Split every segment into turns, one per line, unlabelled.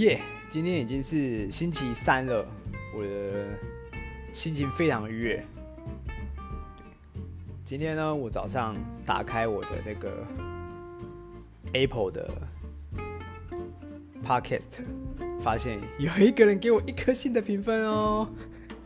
耶今天已经是星期三了，我的心情非常愉悦。今天呢，我早上打开我的那个 Apple 的 Podcast，发现有一个人给我一颗星的评分哦。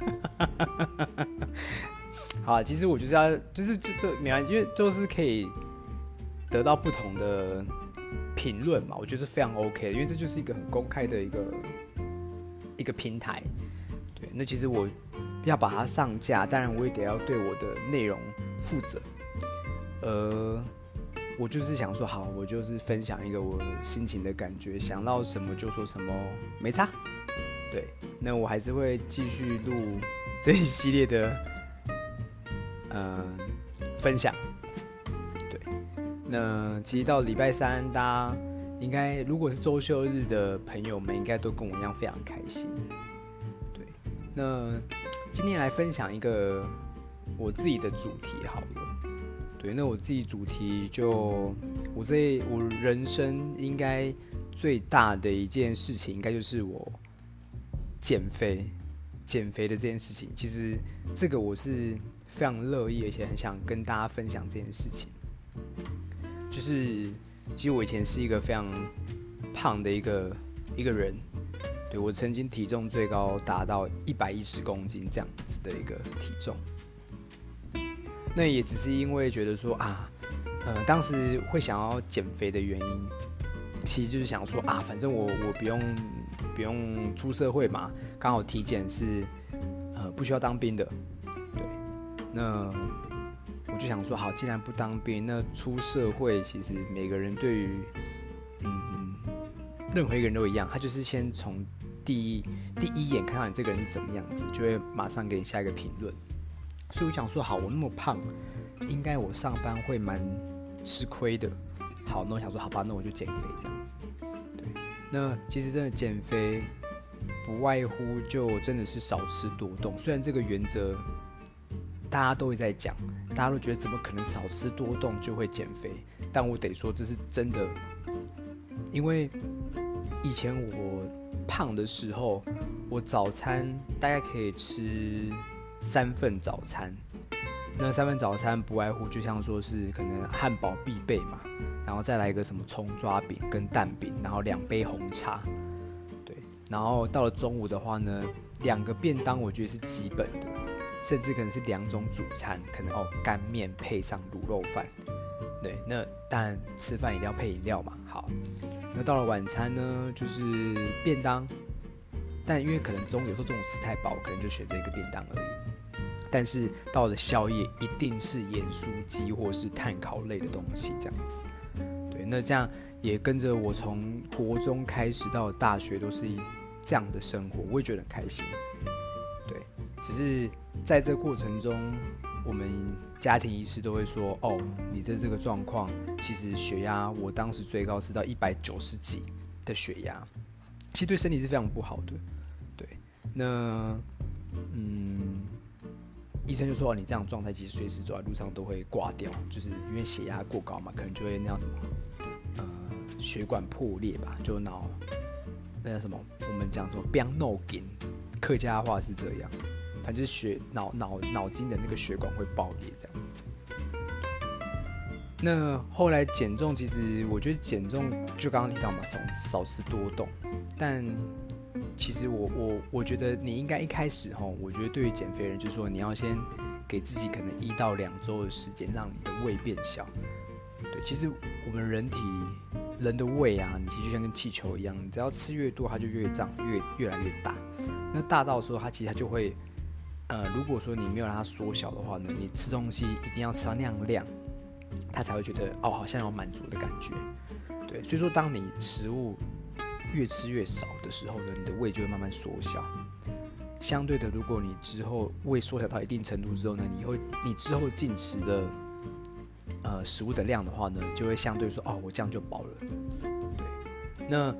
好，其实我就是要，就是就就没关系，因为就是可以得到不同的。评论嘛，我觉得是非常 OK，因为这就是一个很公开的一个一个平台。对，那其实我要把它上架，当然我也得要对我的内容负责。呃，我就是想说，好，我就是分享一个我心情的感觉，想到什么就说什么，没差。对，那我还是会继续录这一系列的嗯、分享。那其实到礼拜三，大家应该如果是周休日的朋友们，应该都跟我一样非常开心。对，那今天来分享一个我自己的主题好了。对，那我自己主题就我这我人生应该最大的一件事情，应该就是我减肥减肥的这件事情。其实这个我是非常乐意，而且很想跟大家分享这件事情。就是，其实我以前是一个非常胖的一个一个人，对，我曾经体重最高达到一百一十公斤这样子的一个体重。那也只是因为觉得说啊，呃，当时会想要减肥的原因，其实就是想说啊，反正我我不用不用出社会嘛，刚好体检是呃不需要当兵的，对，那。就想说，好，既然不当兵，那出社会，其实每个人对于，嗯，任何一个人都一样，他就是先从第一第一眼看到你这个人是怎么样子，就会马上给你下一个评论。所以我想说，好，我那么胖，应该我上班会蛮吃亏的。好，那我想说，好吧，那我就减肥这样子。对，那其实真的减肥不外乎就真的是少吃多动，虽然这个原则。大家都会在讲，大家都觉得怎么可能少吃多动就会减肥？但我得说这是真的，因为以前我胖的时候，我早餐大概可以吃三份早餐，那三份早餐不外乎就像说是可能汉堡必备嘛，然后再来一个什么葱抓饼跟蛋饼，然后两杯红茶，对，然后到了中午的话呢，两个便当我觉得是基本的。甚至可能是两种主餐，可能哦干面配上卤肉饭，对，那当然吃饭一定要配饮料嘛。好，那到了晚餐呢，就是便当，但因为可能中有时候中午吃太饱，可能就选择一个便当而已。但是到了宵夜，一定是盐酥鸡或是碳烤类的东西这样子。对，那这样也跟着我从国中开始到大学都是这样的生活，我也觉得很开心。对，只是。在这过程中，我们家庭医师都会说：“哦，你的这个状况，其实血压，我当时最高是到一百九十几的血压，其实对身体是非常不好的。”对，那嗯，医生就说：“你这样状态，其实随时走在路上都会挂掉，就是因为血压过高嘛，可能就会那样什么，呃，血管破裂吧，就脑那叫什么，我们讲说变脑筋，客家话是这样。”反正就是血脑脑脑筋的那个血管会爆裂这样。那后来减重，其实我觉得减重就刚刚提到嘛，少少吃多动。但其实我我我觉得你应该一开始哈，我觉得对于减肥人就是说，你要先给自己可能一到两周的时间，让你的胃变小。对，其实我们人体人的胃啊，你其实就像跟气球一样，你只要吃越多，它就越长越越来越大。那大到时候，它其实它就会。呃，如果说你没有让它缩小的话呢，你吃东西一定要吃到那样量，它才会觉得哦，好像有满足的感觉。对，所以说当你食物越吃越少的时候呢，你的胃就会慢慢缩小。相对的，如果你之后胃缩小到一定程度之后呢，你会你之后进食的呃食物的量的话呢，就会相对说哦，我这样就饱了。对，那。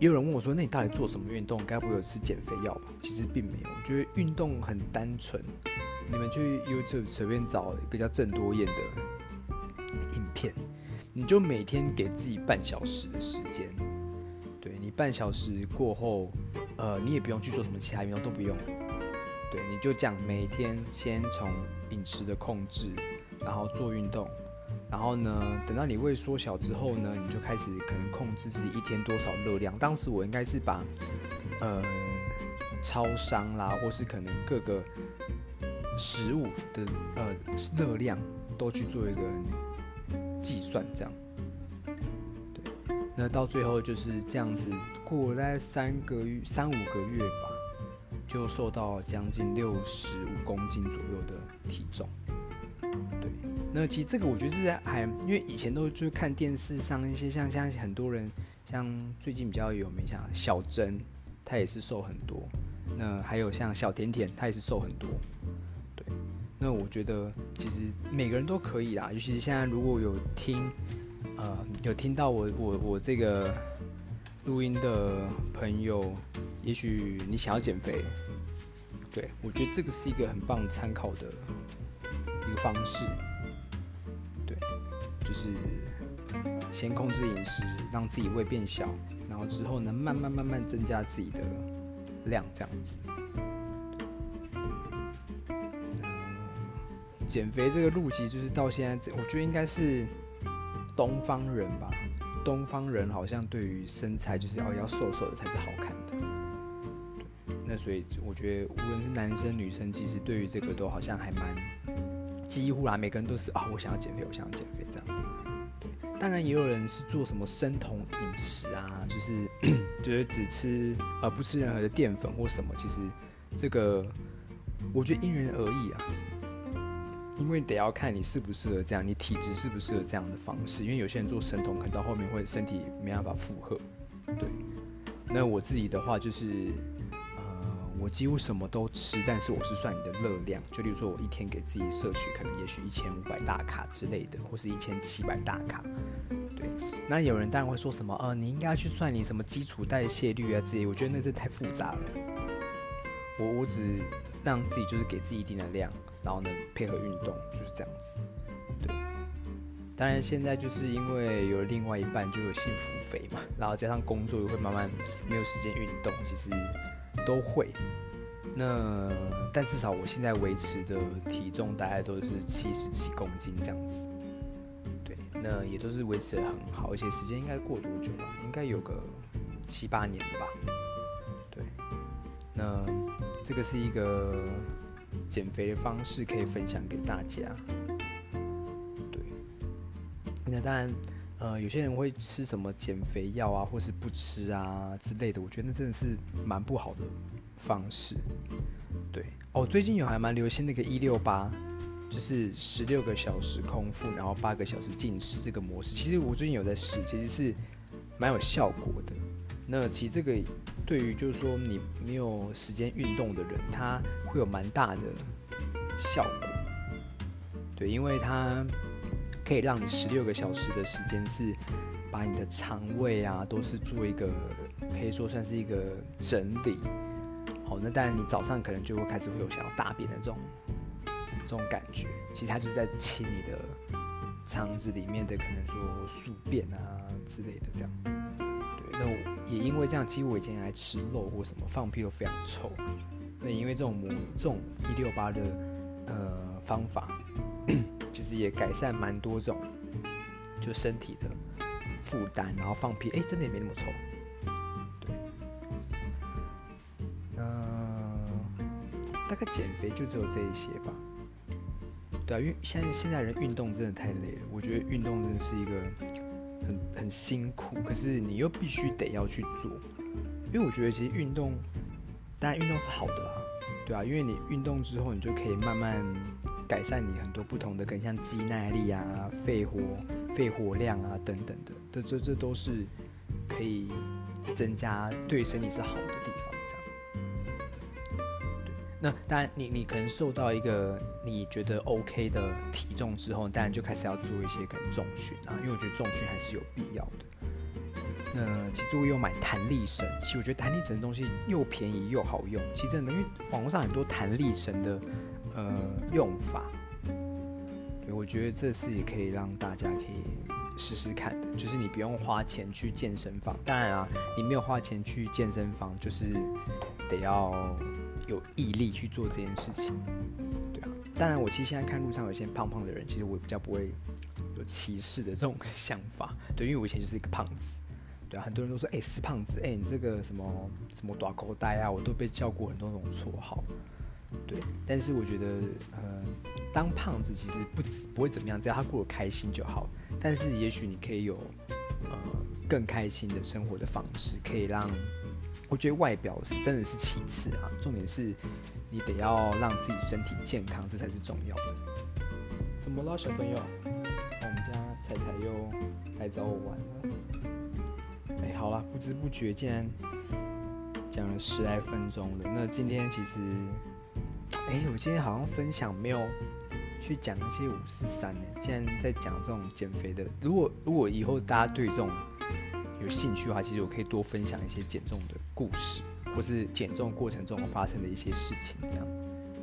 也有人问我说：“那你到底做什么运动？该不会有吃减肥药吧？”其实并没有，我觉得运动很单纯。你们去 YouTube 随便找一个叫郑多燕的影片，你就每天给自己半小时的时间。对，你半小时过后，呃，你也不用去做什么其他运动，都不用。对，你就这样每天先从饮食的控制，然后做运动，然后呢，等到你胃缩小之后呢，你就开始可能控制自己一天多少热量。当时我应该是把，呃，超商啦，或是可能各个食物的呃热量都去做一个计算，这样。对，那到最后就是这样子，过了大概三个月、三五个月吧。就瘦到将近六十五公斤左右的体重，对。那其实这个我觉得是在还，因为以前都就看电视上一些像像很多人，像最近比较有名像小珍，她也是瘦很多。那还有像小甜甜，她也是瘦很多。对。那我觉得其实每个人都可以啦，尤其是现在如果有听，呃，有听到我我我这个。录音的朋友，也许你想要减肥，对，我觉得这个是一个很棒参考的一个方式，对，就是先控制饮食，让自己胃变小，然后之后呢，慢慢慢慢增加自己的量，这样子。减肥这个路其实就是到现在，我觉得应该是东方人吧。东方人好像对于身材就是要要瘦瘦的才是好看的，那所以我觉得无论是男生女生，其实对于这个都好像还蛮几乎啦，每个人都是啊，我想要减肥，我想要减肥这样。当然也有人是做什么生酮饮食啊，就是 就是只吃而不吃任何的淀粉或什么，其实这个我觉得因人而异啊。因为得要看你适不适合这样，你体质适不适合这样的方式。因为有些人做生酮，可能到后面会身体没办法负荷。对，那我自己的话就是，我几乎什么都吃，但是我是算你的热量。就例如说，我一天给自己摄取可能也许一千五百大卡之类的，或是一千七百大卡。对，那有人当然会说什么，呃，你应该去算你什么基础代谢率啊之类。我觉得那这太复杂了。我我只让自己就是给自己一定的量。然后呢，配合运动就是这样子，对。当然现在就是因为有另外一半就有幸福肥嘛，然后加上工作又会慢慢没有时间运动，其实都会。那但至少我现在维持的体重大概都是七十七公斤这样子，对。那也都是维持得很好，而且时间应该过多久了？应该有个七八年了吧？对。那这个是一个。减肥的方式可以分享给大家。对，那当然，呃，有些人会吃什么减肥药啊，或是不吃啊之类的。我觉得那真的是蛮不好的方式。对，哦，最近有还蛮流行那个一六八，就是十六个小时空腹，然后八个小时进食这个模式。其实我最近有在试，其实是蛮有效果的。那其实这个。对于就是说你没有时间运动的人，他会有蛮大的效果。对，因为它可以让你十六个小时的时间是把你的肠胃啊都是做一个可以说算是一个整理。好，那当然你早上可能就会开始会有想要大便的这种这种感觉，其实它就是在清你的肠子里面的可能说宿便啊之类的这样。对那也因为这样，其实我以前爱吃肉或什么，放屁都非常臭。那因为这种模这种一六八的呃方法，其实也改善蛮多种就身体的负担，然后放屁，哎，真的也没那么臭。对，那大概减肥就只有这一些吧。对啊，因为现在现在人运动真的太累了，我觉得运动真的是一个。很很辛苦，可是你又必须得要去做，因为我觉得其实运动，当然运动是好的啦，对啊，因为你运动之后，你就可以慢慢改善你很多不同的，可能像肌耐力啊、肺活、肺活量啊等等的，这这这都是可以增加对身体是好的地方。这样那当然，你你可能瘦到一个你觉得 OK 的体重之后，当然就开始要做一些可能重训啊，因为我觉得重训还是有必要的。那其实我有买弹力绳，其实我觉得弹力绳的东西又便宜又好用。其实真的，因为网络上很多弹力绳的呃用法，我觉得这是也可以让大家可以试试看的，就是你不用花钱去健身房。当然啊，你没有花钱去健身房，就是得要有毅力去做这件事情。对啊，当然我其实现在看路上有些胖胖的人，其实我比较不会有歧视的这种 想法。对，因为我以前就是一个胖子。对啊，很多人都说，哎、欸，死胖子，哎、你这个什么什么大口袋啊，我都被叫过很多种绰号。对，但是我觉得，呃，当胖子其实不不会怎么样，只要他过得开心就好。但是也许你可以有，呃，更开心的生活的方式，可以让，我觉得外表是真的是其次啊，重点是你得要让自己身体健康，这才是重要的。怎么了，小朋友？我们家彩彩又来找我玩了。哎，好了，不知不觉竟然讲了十来分钟了。那今天其实。哎，我今天好像分享没有去讲一些五四三呢。既然在讲这种减肥的，如果如果以后大家对这种有兴趣的话，其实我可以多分享一些减重的故事，或是减重过程中发生的一些事情，这样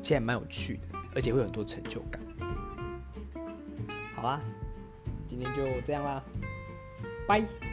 其实还蛮有趣的，而且会有很多成就感。好啦，今天就这样啦，拜。